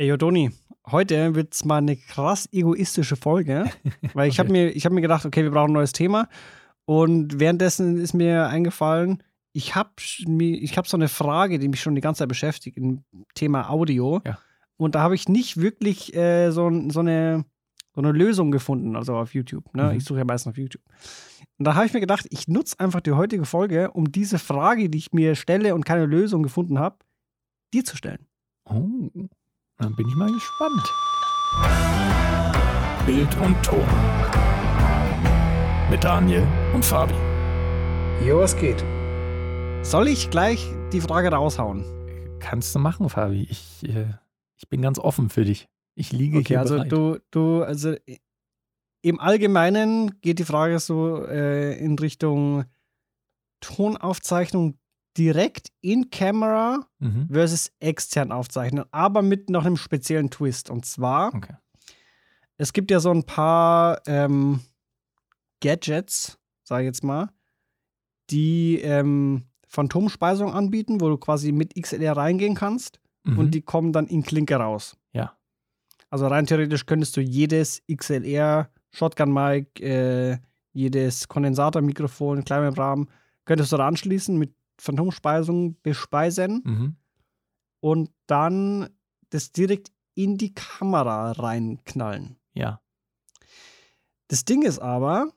Ey, Jodoni, heute wird es mal eine krass egoistische Folge, weil ich habe mir, hab mir gedacht, okay, wir brauchen ein neues Thema. Und währenddessen ist mir eingefallen, ich habe ich hab so eine Frage, die mich schon die ganze Zeit beschäftigt, im Thema Audio. Ja. Und da habe ich nicht wirklich äh, so, so, eine, so eine Lösung gefunden, also auf YouTube. Ne? Mhm. Ich suche ja meistens auf YouTube. Und da habe ich mir gedacht, ich nutze einfach die heutige Folge, um diese Frage, die ich mir stelle und keine Lösung gefunden habe, dir zu stellen. Oh, dann bin ich mal gespannt. Bild und Ton. Mit Daniel und Fabi. Jo, was geht? Soll ich gleich die Frage raushauen? Kannst du machen, Fabi. Ich, äh, ich bin ganz offen für dich. Ich liege Okay, hier also bereit. du, du, also im Allgemeinen geht die Frage so äh, in Richtung Tonaufzeichnung direkt in Camera Mhm. versus extern aufzeichnen, aber mit noch einem speziellen Twist. Und zwar, Okay. es gibt ja so ein paar ähm, Gadgets, sag ich jetzt mal, die ähm, Phantomspeisung anbieten, wo du quasi mit XLR reingehen kannst Mhm. und die kommen dann in Klinke raus. Ja. Also rein theoretisch könntest du jedes XLR, Shotgun-Mic, äh, jedes Kondensatormikrofon, Kleinmembran, könntest du da anschließen, mit Phantomspeisung bespeisen Mhm. und dann das direkt in die Kamera reinknallen. Ja. Das Ding ist aber,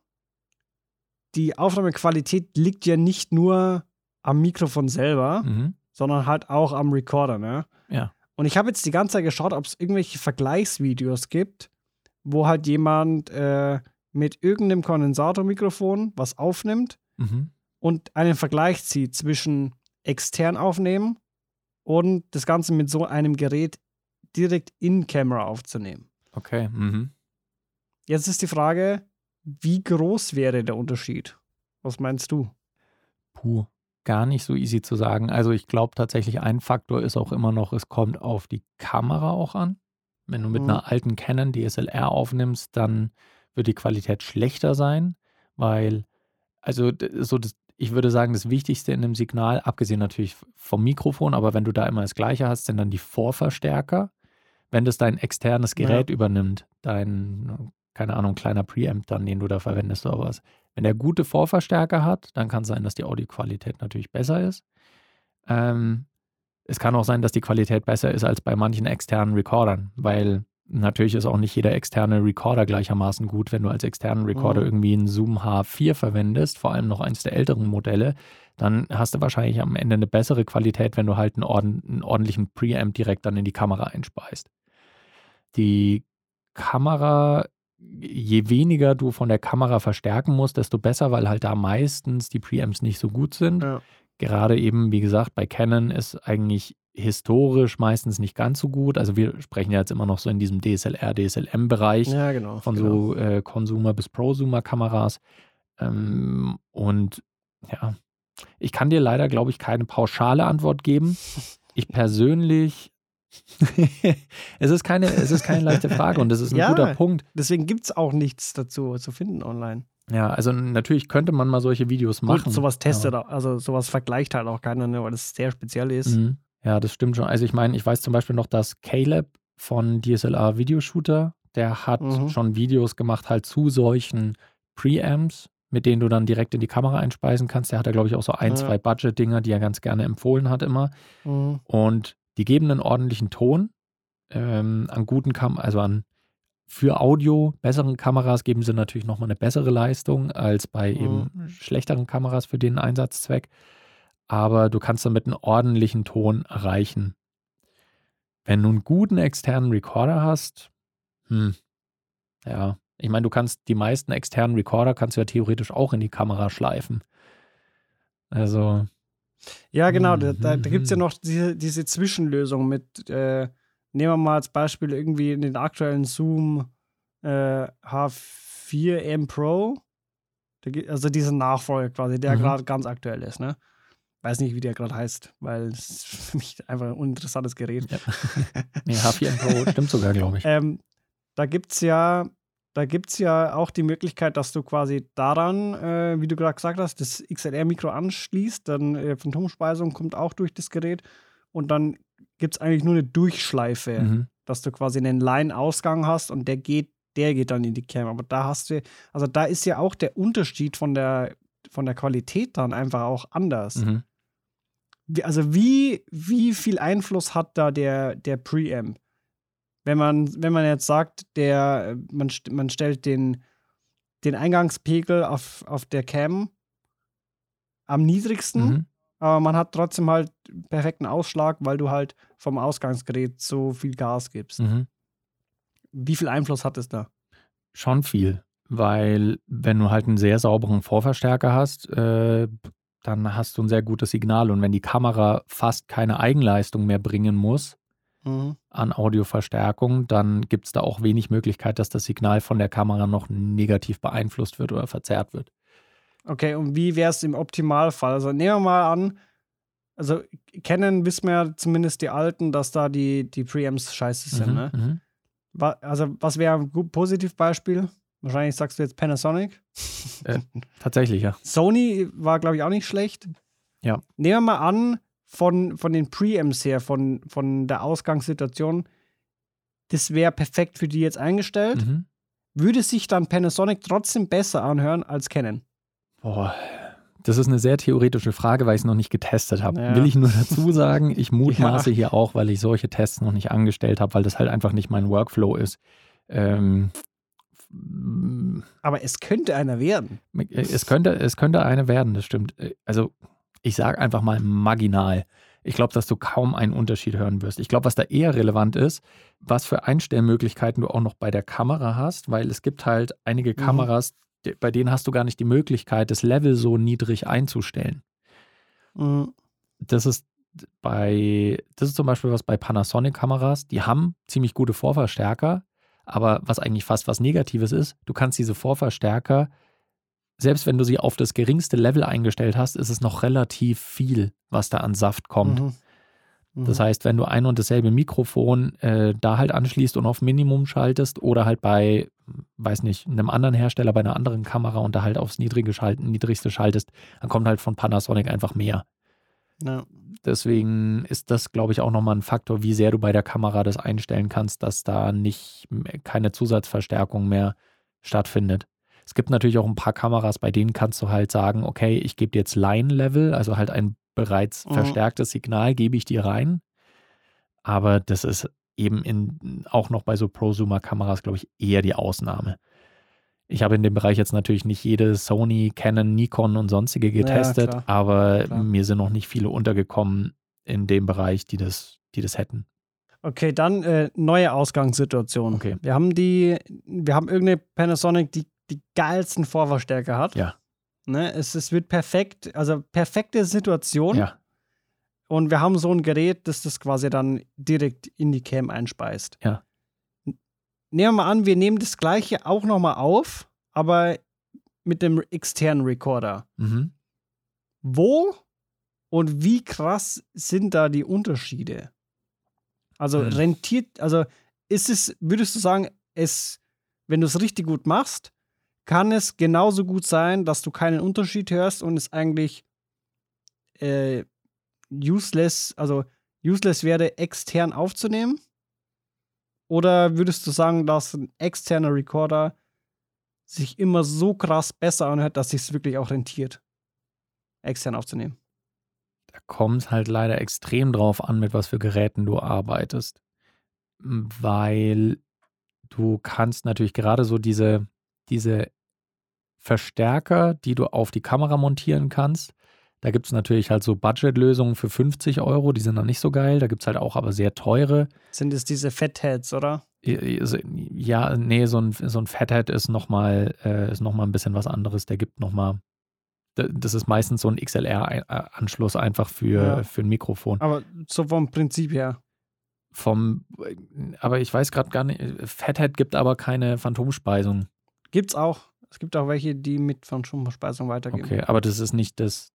die Aufnahmequalität liegt ja nicht nur am Mikrofon selber, Mhm. sondern halt auch am Recorder, ne? Ja. Und ich habe jetzt die ganze Zeit geschaut, ob es irgendwelche Vergleichsvideos gibt, wo halt jemand äh, mit irgendeinem Kondensatormikrofon was aufnimmt Mhm. Und einen Vergleich zieht zwischen extern aufnehmen und das Ganze mit so einem Gerät direkt in Camera aufzunehmen. Okay. Mhm. Jetzt ist die Frage, wie groß wäre der Unterschied? Was meinst du? Puh. Gar nicht so easy zu sagen. Also ich glaube tatsächlich, ein Faktor ist auch immer noch, es kommt auf die Kamera auch an. Wenn du mit Mhm. einer alten Canon DSLR aufnimmst, dann wird die Qualität schlechter sein, weil, also so das, ich würde sagen, das Wichtigste in dem Signal, abgesehen natürlich vom Mikrofon, aber wenn du da immer das Gleiche hast, sind dann die Vorverstärker. Wenn das dein externes Ja. Gerät übernimmt, dein, keine Ahnung, kleiner Preamp dann, den du da verwendest oder was. Wenn der gute Vorverstärker hat, dann kann es sein, dass die Audioqualität natürlich besser ist. Ähm, es kann auch sein, dass die Qualität besser ist als bei manchen externen Recordern, weil natürlich ist auch nicht jeder externe Recorder gleichermaßen gut. Wenn du als externen Recorder Mhm. irgendwie einen Zoom H4 verwendest, vor allem noch eins der älteren Modelle, dann hast du wahrscheinlich am Ende eine bessere Qualität, wenn du halt einen, orden einen ordentlichen Preamp direkt dann in die Kamera einspeist. Die Kamera, je weniger du von der Kamera verstärken musst, desto besser, weil halt da meistens die Preamps nicht so gut sind. Ja. Gerade eben, wie gesagt, bei Canon ist eigentlich historisch meistens nicht ganz so gut. Also wir sprechen ja jetzt immer noch so in diesem DSLR, DSLM-Bereich Ja, genau. von genau. so äh, Consumer- bis Prosumer-Kameras. Ähm, und ja, ich kann dir leider, glaube ich, keine pauschale Antwort geben. Ich persönlich, es, ist keine, es ist keine leichte Frage und das ist ein Ja. guter Punkt. Deswegen gibt es auch nichts dazu zu finden online. Ja, also natürlich könnte man mal solche Videos machen. Gut, sowas testet, auch, also sowas vergleicht halt auch keiner, ne, weil das sehr speziell ist. Mhm. Ja, das stimmt schon. Also ich meine, ich weiß zum Beispiel noch, dass Caleb von DSLR Videoshooter, der hat Mhm. schon Videos gemacht halt zu solchen Preamps, mit denen du dann direkt in die Kamera einspeisen kannst. Der hat da, glaube ich, auch so ein, Ja. zwei Budget-Dinger, die er ganz gerne empfohlen hat immer. Mhm. Und die geben einen ordentlichen Ton ähm, an guten Kam also an für Audio besseren Kameras geben sie natürlich nochmal eine bessere Leistung als bei Mhm. eben schlechteren Kameras für den Einsatzzweck. Aber du kannst damit einen ordentlichen Ton erreichen. Wenn du einen guten externen Recorder hast, hm, ja, ich meine, du kannst die meisten externen Recorder kannst du ja theoretisch auch in die Kamera schleifen. Also, Ja, genau. Da, da, gibt es ja mhm. noch diese, diese Zwischenlösung mit, äh, nehmen wir mal als Beispiel irgendwie in den aktuellen Zoom äh, H4M Pro. Also diesen Nachfolger quasi, der Mhm. gerade ganz aktuell ist, ne? Weiß nicht, wie der gerade heißt, weil es ist für mich einfach ein uninteressantes Gerät. ja. nee, H4N Pro stimmt sogar, glaube ich. Ähm, da gibt es ja, da gibt's ja auch die Möglichkeit, dass du quasi daran, äh, wie du gerade gesagt hast, das XLR-Mikro anschließt, dann äh, Phantomspeisung kommt auch durch das Gerät und dann gibt es eigentlich nur eine Durchschleife Mhm. dass du quasi einen Line-Ausgang hast und der geht, der geht dann in die Cam. Aber da hast du, also da ist ja auch der Unterschied von der, von der Qualität dann einfach auch anders. Mhm. Also wie, wie viel Einfluss hat da der, der Preamp? Wenn man, wenn man jetzt sagt, der, man, man stellt den, den Eingangspegel auf, auf der Cam am niedrigsten, Mhm. aber man hat trotzdem halt perfekten Ausschlag, weil du halt vom Ausgangsgerät so viel Gas gibst. Mhm. Wie viel Einfluss hat es da? Schon viel, weil wenn du halt einen sehr sauberen Vorverstärker hast, äh, dann hast du ein sehr gutes Signal. Und wenn die Kamera fast keine Eigenleistung mehr bringen muss Mhm. an Audioverstärkung, dann gibt es da auch wenig Möglichkeit, dass das Signal von der Kamera noch negativ beeinflusst wird oder verzerrt wird. Okay, und wie wäre es im Optimalfall? Also nehmen wir mal an, also kennen wissen wir zumindest die Alten, dass da die, die Preamps scheiße sind. Mhm, Ne? mhm. Also was wäre ein gut Positivbeispiel? Wahrscheinlich sagst du jetzt Panasonic. Tatsächlich, ja. Sony war, glaube ich, auch nicht schlecht. Ja. Nehmen wir mal an, von, von den Preamps her, von, von der Ausgangssituation, das wäre perfekt für die jetzt eingestellt. Mhm. Würde sich dann Panasonic trotzdem besser anhören als Canon? Boah, das ist eine sehr theoretische Frage, weil ich es noch nicht getestet habe. Ja. Will ich nur dazu sagen, ich mutmaße hier auch, weil ich solche Tests noch nicht angestellt habe, weil das halt einfach nicht mein Workflow ist. Ähm, Aber es könnte einer werden. es, könnte, es könnte eine werden, das stimmt. Also ich sage einfach mal marginal. Ich glaube, dass du kaum einen Unterschied hören wirst. Ich glaube, was da eher relevant ist, was für Einstellmöglichkeiten du auch noch bei der Kamera hast, weil es gibt halt einige Kameras, die- bei denen hast du gar nicht die Möglichkeit, das Level so niedrig einzustellen. Mhm. Das ist bei, das ist zum Beispiel was bei Panasonic-Kameras, die haben ziemlich gute Vorverstärker, aber was eigentlich fast was Negatives ist, du kannst diese Vorverstärker, selbst wenn du sie auf das geringste Level eingestellt hast, ist es noch relativ viel, was da an Saft kommt. Mhm. Mhm. Das heißt, wenn du ein und dasselbe Mikrofon äh, da halt anschließt und auf Minimum schaltest oder halt bei, weiß nicht, einem anderen Hersteller, bei einer anderen Kamera und da halt aufs Niedrige schalten, niedrigste schaltest, dann kommt halt von Panasonic einfach mehr. Ja. Deswegen ist das, glaube ich, auch nochmal ein Faktor, wie sehr du bei der Kamera das einstellen kannst, dass da nicht keine Zusatzverstärkung mehr stattfindet. Es gibt natürlich auch ein paar Kameras, bei denen kannst du halt sagen, okay, ich gebe dir jetzt Line-Level, also halt ein bereits Mhm. verstärktes Signal, gebe ich dir rein. Aber das ist eben in, auch noch bei so Prosumer-Kameras, glaube ich, eher die Ausnahme. Ich habe in dem Bereich jetzt natürlich nicht jede Sony, Canon, Nikon und sonstige getestet, klar. aber Klar. mir sind noch nicht viele untergekommen in dem Bereich, die das, die das hätten. Okay, dann äh, neue Ausgangssituation. Okay. Wir haben die, wir haben irgendeine Panasonic, die die geilsten Vorverstärker hat. Ja. Ne, es, es wird perfekt, also perfekte Situation. Ja, Und wir haben so ein Gerät, das das quasi dann direkt in die Cam einspeist. Ja. Nehmen wir mal an, wir nehmen das gleiche auch nochmal auf, aber mit dem externen Recorder. mhm. Wo und wie krass sind da die Unterschiede? Also Hm. rentiert, also ist es, würdest du sagen, es, wenn du es richtig gut machst, kann es genauso gut sein, dass du keinen Unterschied hörst und es eigentlich äh, useless, also useless wäre, extern aufzunehmen? Oder würdest du sagen, dass ein externer Recorder sich immer so krass besser anhört, dass sich es wirklich auch rentiert, extern aufzunehmen? da kommt es halt leider extrem drauf an, mit was für Geräten du arbeitest. Weil du kannst natürlich gerade so diese, diese Verstärker, die du auf die Kamera montieren kannst, da gibt es natürlich halt so Budgetlösungen für 50 Euro, die sind dann nicht so geil. Da gibt es halt auch aber sehr teure. Sind es diese Fatheads, oder? Ja, nee, so ein, so ein Fathead ist nochmal äh, ist noch mal ein bisschen was anderes. Der gibt nochmal, das ist meistens so ein XLR-Anschluss einfach für, Ja. für ein Mikrofon. Aber so vom Prinzip her. Vom, aber ich weiß gerade gar nicht, Fathead gibt aber keine Phantomspeisung. Gibt's auch. Es gibt auch welche, die mit Phantomspeisung weitergehen. Okay, aber das ist nicht das,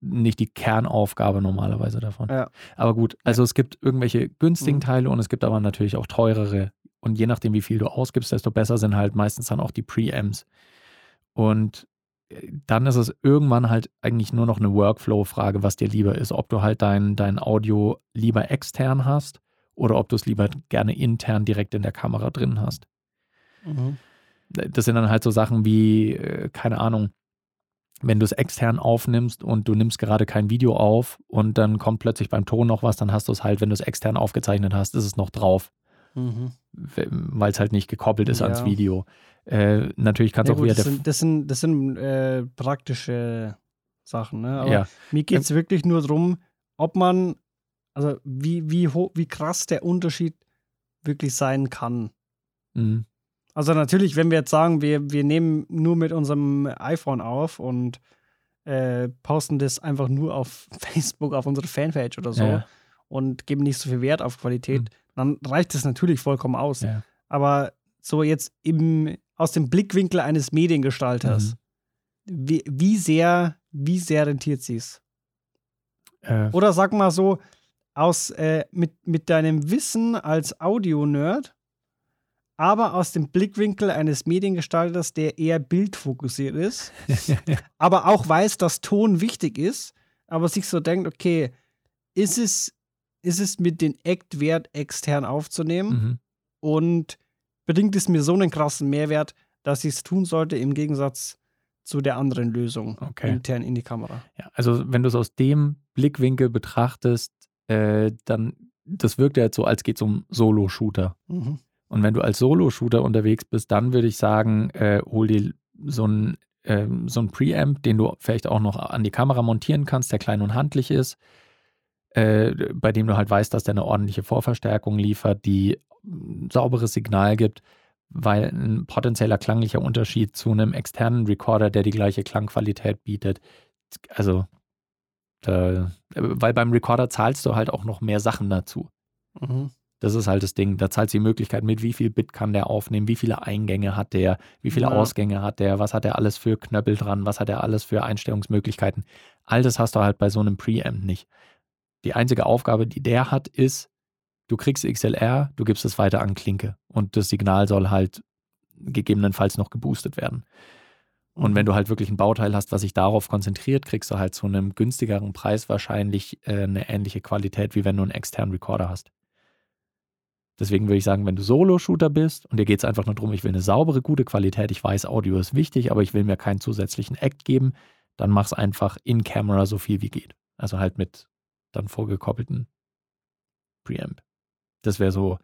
nicht die Kernaufgabe normalerweise davon. Ja. Aber gut, also es gibt irgendwelche günstigen Mhm. Teile und es gibt aber natürlich auch teurere. Und je nachdem, wie viel du ausgibst, desto besser sind halt meistens dann auch die Preamps. Und äh, dann ist es irgendwann halt eigentlich nur noch eine Workflow-Frage, was dir lieber ist. Ob du halt dein, dein Audio lieber extern hast oder ob du es lieber gerne intern direkt in der Kamera drin hast. Mhm. Das sind dann halt so Sachen wie, äh, keine Ahnung, wenn du es extern aufnimmst und du nimmst gerade kein Video auf und dann kommt plötzlich beim Ton noch was, dann hast du es halt, wenn du es extern aufgezeichnet hast, ist es noch drauf, Mhm. weil es halt nicht gekoppelt ist Ja. ans Video. Äh, natürlich kannst Ja, du auch gut, wieder das sind, das sind, das sind äh, praktische Sachen, ne? Aber Ja. mir geht es wirklich nur darum, ob man, also wie, wie, wie krass der Unterschied wirklich sein kann. Mhm. Also natürlich, wenn wir jetzt sagen, wir, wir nehmen nur mit unserem iPhone auf und äh, posten das einfach nur auf Facebook, auf unsere Fanpage oder so Ja. und geben nicht so viel Wert auf Qualität, Mhm. dann reicht das natürlich vollkommen aus. Ja. Aber so jetzt im, aus dem Blickwinkel eines Mediengestalters, Mhm. wie, wie sehr, wie sehr rentiert sich's? Äh, Oder sag mal so, aus, äh, mit, mit deinem Wissen als Audio-Nerd, aber aus dem Blickwinkel eines Mediengestalters, der eher bildfokussiert ist, aber auch weiß, dass Ton wichtig ist, aber sich so denkt, okay, ist es, ist es mit den Act wert, extern aufzunehmen? mhm. Und bringt es mir so einen krassen Mehrwert, dass ich es tun sollte, im Gegensatz zu der anderen Lösung Okay. intern in die Kamera. Ja, also wenn du es aus dem Blickwinkel betrachtest, äh, dann, das wirkt ja jetzt so, als geht es um Solo-Shooter. Mhm. Und wenn du als Solo-Shooter unterwegs bist, dann würde ich sagen, äh, hol dir so einen ähm, so ein Preamp, den du vielleicht auch noch an die Kamera montieren kannst, der klein und handlich ist, äh, bei dem du halt weißt, dass der eine ordentliche Vorverstärkung liefert, die ein sauberes Signal gibt, weil ein potenzieller klanglicher Unterschied zu einem externen Recorder, der die gleiche Klangqualität bietet, also da, weil beim Recorder zahlst du halt auch noch mehr Sachen dazu. Mhm. Das ist halt das Ding. Da zahlt die Möglichkeit mit, wie viel Bit kann der aufnehmen, wie viele Eingänge hat der, wie viele Ja. Ausgänge hat der, was hat er alles für Knöppel dran, was hat er alles für Einstellungsmöglichkeiten. All das hast du halt bei so einem Preamp nicht. Die einzige Aufgabe, die der hat, ist, du kriegst XLR, du gibst es weiter an Klinke und das Signal soll halt gegebenenfalls noch geboostet werden. Und wenn du halt wirklich ein Bauteil hast, was sich darauf konzentriert, kriegst du halt zu einem günstigeren Preis wahrscheinlich äh, eine ähnliche Qualität, wie wenn du einen externen Recorder hast. Deswegen würde ich sagen, wenn du Solo-Shooter bist und dir geht es einfach nur darum, ich will eine saubere, gute Qualität, ich weiß, Audio ist wichtig, aber ich will mir keinen zusätzlichen Act geben, dann mach's einfach in Camera so viel wie geht. Also halt mit dann vorgekoppelten Preamp. Das wäre so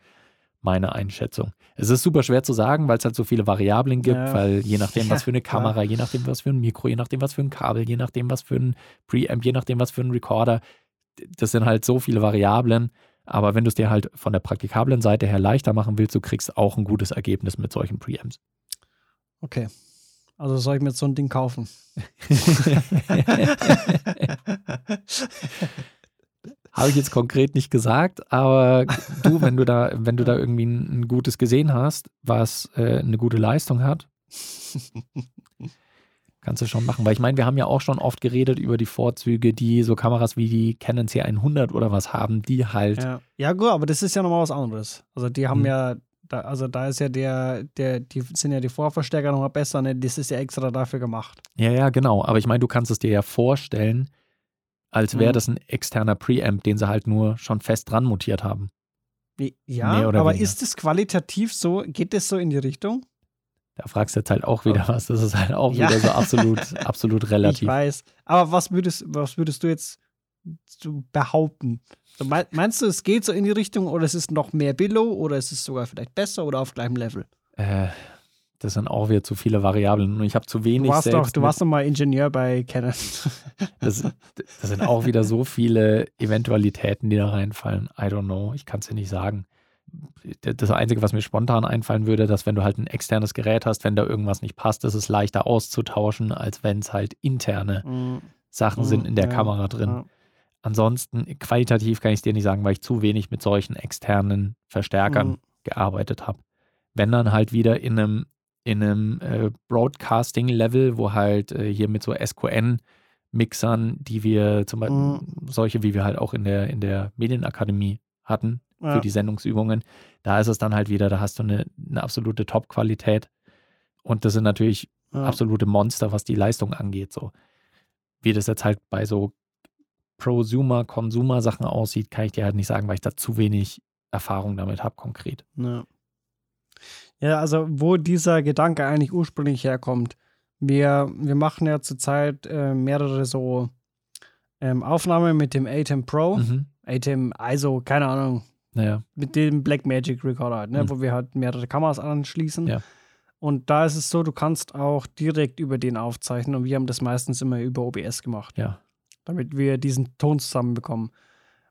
meine Einschätzung. Es ist super schwer zu sagen, weil es halt so viele Variablen gibt, Ja. weil je nachdem, was Ja, für eine. Kamera, je nachdem, was für ein Mikro, je nachdem, was für ein Kabel, je nachdem, was für ein Preamp, je nachdem, was für ein Recorder, das sind halt so viele Variablen. Aber wenn du es dir halt von der praktikablen Seite her leichter machen willst, du kriegst auch ein gutes Ergebnis mit solchen Preamps. Okay. Also soll ich mir jetzt so ein Ding kaufen? Habe ich jetzt konkret nicht gesagt, aber du, wenn du da, wenn du da irgendwie ein, gutes gesehen hast, was äh, eine gute Leistung hat, kannst du schon machen. Weil ich meine, wir haben ja auch schon oft geredet über die Vorzüge, die so Kameras wie die Canon C100 oder was haben, die halt, ja. ja, gut, aber das ist ja nochmal was anderes. Also die haben Mhm. ja, da, also da ist ja der, der, die sind ja die Vorverstärker nochmal besser, ne? Das ist ja extra dafür gemacht. ja, ja, genau. Aber ich meine, du kannst es dir ja vorstellen, als wäre Mhm. das ein externer Preamp, den sie halt nur schon fest dran montiert haben. Ja, aber weniger. ist es qualitativ so, geht das so in die Richtung? Da fragst du jetzt halt auch wieder was. Das ist halt auch Ja. wieder so absolut, absolut Ich relativ. weiß. Aber was würdest, was würdest du jetzt so behaupten? So, mei- Meinst du, es geht so in die Richtung oder es ist noch mehr Billow oder ist es sogar vielleicht besser oder auf gleichem Level? Äh, das sind auch wieder zu viele Variablen und ich habe zu wenig Du warst doch, du warst doch mal Ingenieur bei Canon. Das, das sind auch wieder so viele Eventualitäten, die da reinfallen. I don't know. Ich kann es dir nicht sagen. Das Einzige, was mir spontan einfallen würde, dass wenn du halt ein externes Gerät hast, wenn da irgendwas nicht passt, ist es leichter auszutauschen, als wenn es halt interne Mhm. Sachen sind in der Ja, Kamera drin. ja. Ansonsten, qualitativ kann ich es dir nicht sagen, weil ich zu wenig mit solchen externen Verstärkern Mhm. gearbeitet habe. Wenn dann halt wieder in einem, in einem äh, Broadcasting-Level, wo halt äh, hier mit so SQN-Mixern, die wir zum Beispiel, Mhm. solche wie wir halt auch in der, in der Medienakademie hatten, Ja. für die Sendungsübungen, da ist es dann halt wieder, da hast du eine, eine absolute Top-Qualität. Und das sind natürlich Ja. absolute Monster, was die Leistung angeht. So. Wie das jetzt halt bei so Prosumer, Consumer-Sachen aussieht, kann ich dir halt nicht sagen, weil ich da zu wenig Erfahrung damit habe, konkret. Ja. ja, also wo dieser Gedanke eigentlich ursprünglich herkommt. Wir, wir machen ja zurzeit äh, mehrere so ähm, Aufnahmen mit dem ATEM Pro, Mhm. ATEM ISO, keine Ahnung, Naja, mit dem Blackmagic Recorder, halt, ne, Mhm. wo wir halt mehrere Kameras anschließen. Ja. Und da ist es so, du kannst auch direkt über den aufzeichnen und wir haben das meistens immer über OBS gemacht, ja. damit wir diesen Ton zusammenbekommen.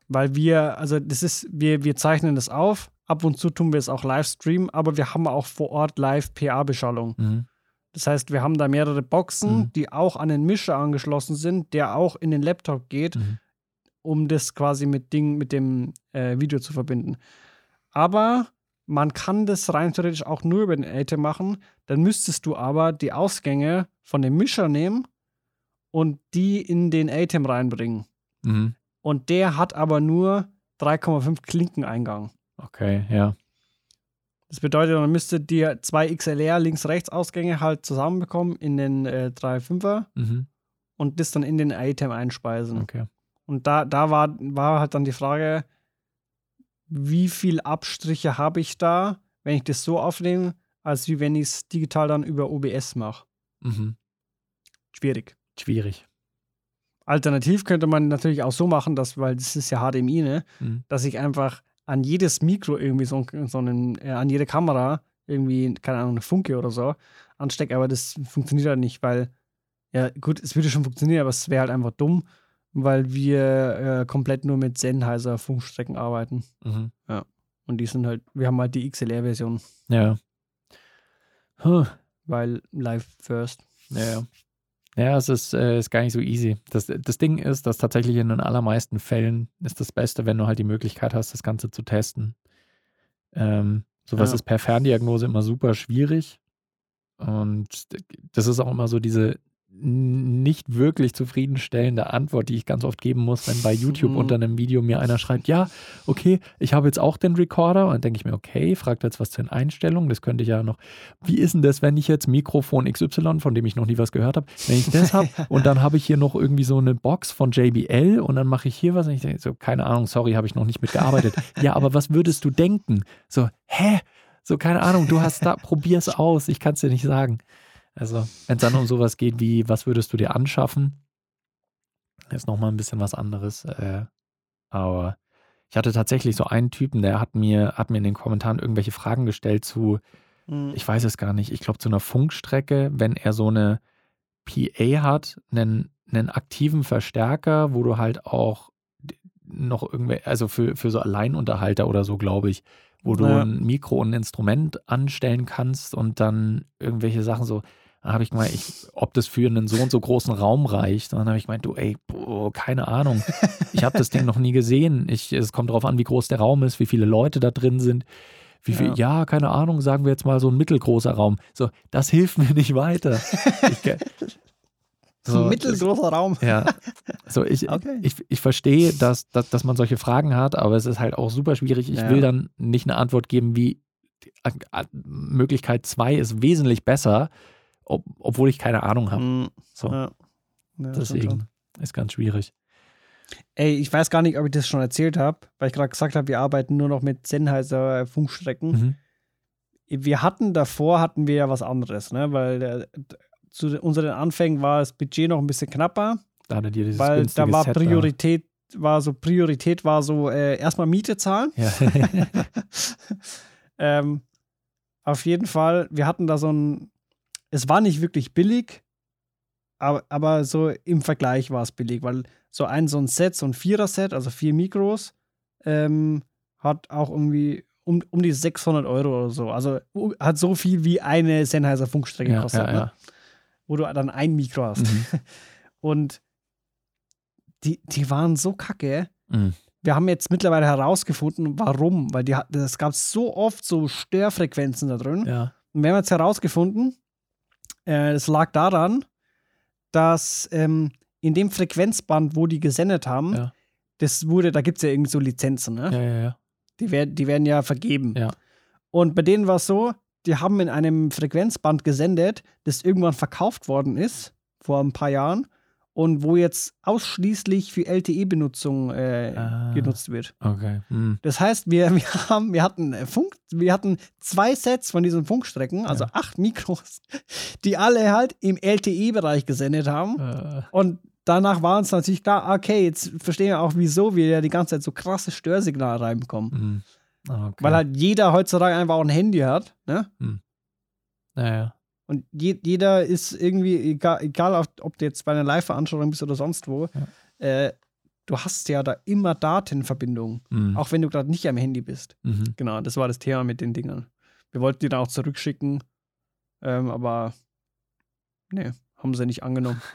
Weil wir, also das ist, wir, wir zeichnen das auf, ab und zu tun wir es auch live streamen, aber wir haben auch vor Ort live PA-Beschallung. Mhm. Das heißt, wir haben da mehrere Boxen, Mhm. die auch an den Mischer angeschlossen sind, der auch in den Laptop geht, Mhm. Um das quasi mit Ding, mit dem äh, Video zu verbinden. Aber man kann das rein theoretisch auch nur über den ATEM machen. Dann müsstest du aber die Ausgänge von dem Mischer nehmen und die in den ATEM reinbringen. Mhm. Und der hat aber nur 3,5 Klinkeneingang. Okay, ja. Das bedeutet, man müsste dir zwei XLR Links-Rechts-Ausgänge halt zusammenbekommen in den äh, 3,5er Mhm. und das dann in den ATEM einspeisen. Okay. Und da, da war, war halt dann die Frage, wie viel Abstriche habe ich da, wenn ich das so aufnehme, als wie wenn ich es digital dann über OBS mache. Mhm. Schwierig. Schwierig. Alternativ könnte man natürlich auch so machen, dass, weil das ist ja HDMI, ne, Mhm. dass ich einfach an jedes Mikro irgendwie so, so einen, äh, an jede Kamera irgendwie, keine Ahnung, eine Funke oder so anstecke, aber das funktioniert halt nicht, weil, ja, gut, es würde schon funktionieren, aber es wäre halt einfach dumm, weil wir äh, komplett nur mit Sennheiser Funkstrecken arbeiten. Mhm. Und die sind halt, wir haben halt die XLR-Version, Ja. Huh. weil live first. Ja, ja. Ja, es ist, äh, ist gar nicht so easy. Das, das Ding ist, dass tatsächlich in den allermeisten Fällen ist das Beste, wenn du halt die Möglichkeit hast, das Ganze zu testen. Ähm, sowas Ja. ist per Ferndiagnose immer super schwierig. Und das ist auch immer so diese nicht wirklich zufriedenstellende Antwort, die ich ganz oft geben muss, wenn bei YouTube Mhm. unter einem Video mir einer schreibt, ja, okay, ich habe jetzt auch den Recorder und dann denke ich mir, okay, fragt jetzt was zu den Einstellungen, das könnte ich ja noch, wie ist denn das, wenn ich jetzt Mikrofon XY, von dem ich noch nie was gehört habe, wenn ich das habe und dann habe ich hier noch irgendwie so eine Box von JBL und dann mache ich hier was und ich denke so, keine Ahnung, sorry, habe ich noch nicht mitgearbeitet. ja, aber was würdest du denken? So, hä? So, keine Ahnung, du hast da, probier's aus, ich kann es dir nicht sagen. Also, wenn es dann um sowas geht wie, was würdest du dir anschaffen, ist nochmal ein bisschen was anderes. Äh, aber ich hatte tatsächlich so einen Typen, der hat mir, hat mir in den Kommentaren irgendwelche Fragen gestellt zu, Mhm. ich weiß es gar nicht, ich glaube zu einer Funkstrecke, wenn er so eine PA hat, einen, einen aktiven Verstärker, wo du halt auch noch irgendwelche, also für, für so Alleinunterhalter oder so, glaube ich, wo du Ja. ein Mikro und ein Instrument anstellen kannst und dann irgendwelche Sachen so, habe ich gemeint, ich, ob das für einen so und so großen Raum reicht. Und dann habe ich gemeint, du, ey, boah, keine Ahnung. Ich habe das Ding noch nie gesehen. Ich, es kommt darauf an, wie groß der Raum ist, wie viele Leute da drin sind. Wie viel, ja. keine Ahnung, sagen wir jetzt mal so ein mittelgroßer Raum. So, das hilft mir nicht weiter. Ich, so, Mittelgroßer Raum. ja, so ich, Okay. ich, ich verstehe, dass, dass, dass man solche Fragen hat, aber es ist halt auch super schwierig. Ich Ja. will dann nicht eine Antwort geben wie äh, äh, Möglichkeit 2 ist wesentlich besser, ob, obwohl ich keine Ahnung habe. Mhm. So, Ja. Ja, deswegen ist ganz schwierig. Ey, ich weiß gar nicht, ob ich das schon erzählt habe, weil ich gerade gesagt habe, wir arbeiten nur noch mit Sennheiser Funkstrecken. Mhm. Wir hatten davor, hatten wir ja was anderes, ne? weil der, zu unseren Anfängen war das Budget noch ein bisschen knapper, Da hattet ihr dieses weil da war Set Priorität, war so Priorität war so äh, erstmal Miete zahlen. Ja. ähm, auf jeden Fall, wir hatten da so ein, es war nicht wirklich billig, aber, aber so im Vergleich war es billig, weil so ein so ein Set, so ein Vierer-Set, also vier Mikros, ähm, hat auch irgendwie um, um die 600 Euro oder so. Also uh, hat so viel wie eine Sennheiser Funkstrecke ja, kostet, ja, ne? ja. wo du dann ein Mikro hast. Mhm. Und die, die waren so kacke. Mhm. Wir haben jetzt mittlerweile herausgefunden, warum, weil die, es gab so oft so Störfrequenzen da drin. Und wir haben jetzt herausgefunden, es lag daran, dass ähm, in dem Frequenzband, wo die gesendet haben, Ja. das wurde, da gibt es ja irgendwie so Lizenzen, ne? ja, ja, ja. Die, werden, die werden ja vergeben. Ja. Und bei denen war es so, die haben in einem Frequenzband gesendet, das irgendwann verkauft worden ist, vor ein paar Jahren. Und wo jetzt ausschließlich für LTE-Benutzung äh, Ah. genutzt wird. Okay. Hm. Das heißt, wir, wir, haben, wir, hatten äh, Funk, wir hatten zwei Sets von diesen Funkstrecken, also acht Mikros, die alle halt im LTE-Bereich gesendet haben. Äh, Und danach war uns natürlich klar, okay, jetzt verstehen wir auch, wieso wir ja die ganze Zeit so krasse Störsignale reinbekommen. hm. Okay. Weil halt jeder heutzutage einfach auch ein Handy hat, ne? Naja. Und je, jeder ist irgendwie, egal, egal ob, du jetzt bei einer Live-Veranstaltung bist oder sonst wo, äh, du hast ja da immer Datenverbindungen, Hm. auch wenn du gerade nicht am Handy bist. Mhm. Genau, das war das Thema mit den Dingern. Wir wollten die dann auch zurückschicken, ähm, aber nee, haben sie nicht angenommen.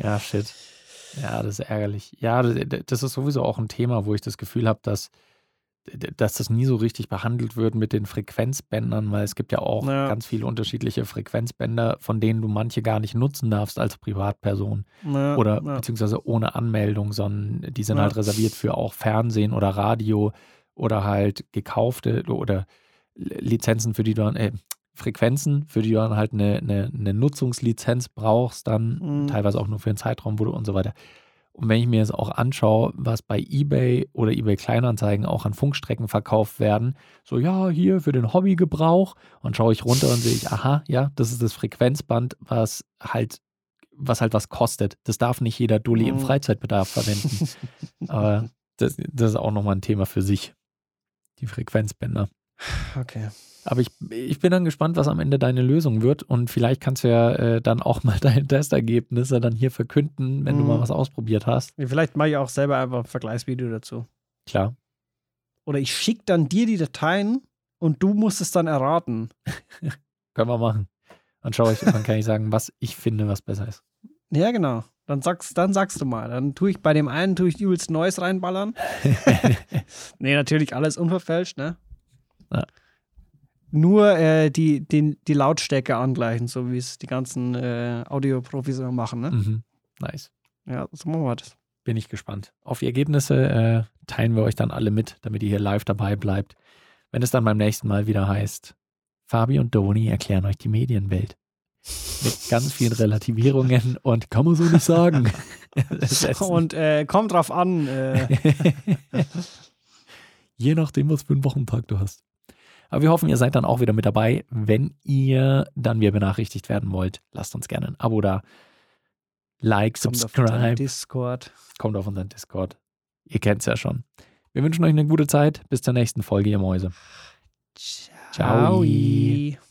Ja, shit. Ja, das ist ärgerlich. Ja, das ist sowieso auch ein Thema, wo ich das Gefühl habe, dass, dass das nie so richtig behandelt wird mit den Frequenzbändern, weil es gibt ja auch Ja. ganz viele unterschiedliche Frequenzbänder, von denen du manche gar nicht nutzen darfst als Privatperson Ja, oder ja. beziehungsweise ohne Anmeldung, sondern die sind halt reserviert für auch Fernsehen oder Radio oder halt gekaufte oder Lizenzen, für die du dann, äh, Frequenzen, für die du dann halt eine, eine, eine Nutzungslizenz brauchst, dann Mhm. teilweise auch nur für einen Zeitraum, wo du und so weiter. Und wenn ich mir jetzt auch anschaue, was bei eBay oder eBay Kleinanzeigen auch an Funkstrecken verkauft werden, so ja, hier für den Hobbygebrauch und schaue ich runter und sehe ich, aha, ja, das ist das Frequenzband, was halt was halt was kostet. Das darf nicht jeder Dulli im Mhm. Freizeitbedarf verwenden. Aber das, das ist auch nochmal ein Thema für sich. Die Frequenzbänder. Okay. Aber ich, ich bin dann gespannt, was am Ende deine Lösung wird. Und vielleicht kannst du ja äh, dann auch mal deine Testergebnisse dann hier verkünden, wenn du Mhm. mal was ausprobiert hast. Vielleicht mache ich auch selber einfach ein Vergleichsvideo dazu. Klar. Oder ich schicke dann dir die Dateien und du musst es dann erraten. Können wir machen. Dann schaue ich, dann kann ich sagen, was ich finde, was besser ist. Ja, genau. Dann sagst, dann sagst du mal. Dann tue ich bei dem einen tue ich übelst Neues reinballern. nee, natürlich alles unverfälscht, ne? Ja. Nur äh, die, den, die Lautstärke angleichen, so wie es die ganzen äh, Audioprofis immer machen, ne? Mhm. Nice. Ja, so machen wir das. Bin ich gespannt. Auf die Ergebnisse äh, teilen wir euch dann alle mit, damit ihr hier live dabei bleibt. Wenn es dann beim nächsten Mal wieder heißt, Fabi und Doni erklären euch die Medienwelt. Mit ganz vielen Relativierungen und kann man so nicht sagen. Und äh, kommt drauf an, äh, Je nachdem, was für einen Wochentag du hast. Aber wir hoffen, ihr seid dann auch wieder mit dabei. Wenn ihr dann wieder benachrichtigt werden wollt, lasst uns gerne ein Abo da. Like, kommt auf unseren subscribe. Discord. Kommt auf unseren Discord. Ihr kennt es ja schon. Wir wünschen euch eine gute Zeit. Bis zur nächsten Folge, ihr Mäuse. Ciao. Ciao.